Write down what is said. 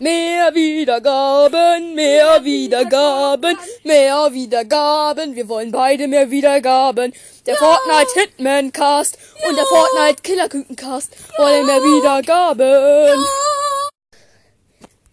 Mehr Wiedergaben, mehr Wiedergaben, mehr Wiedergaben. Wir wollen beide mehr Wiedergaben. Der Fortnite Hitman Cast und der Fortnite Killerküken Cast wollen mehr Wiedergaben.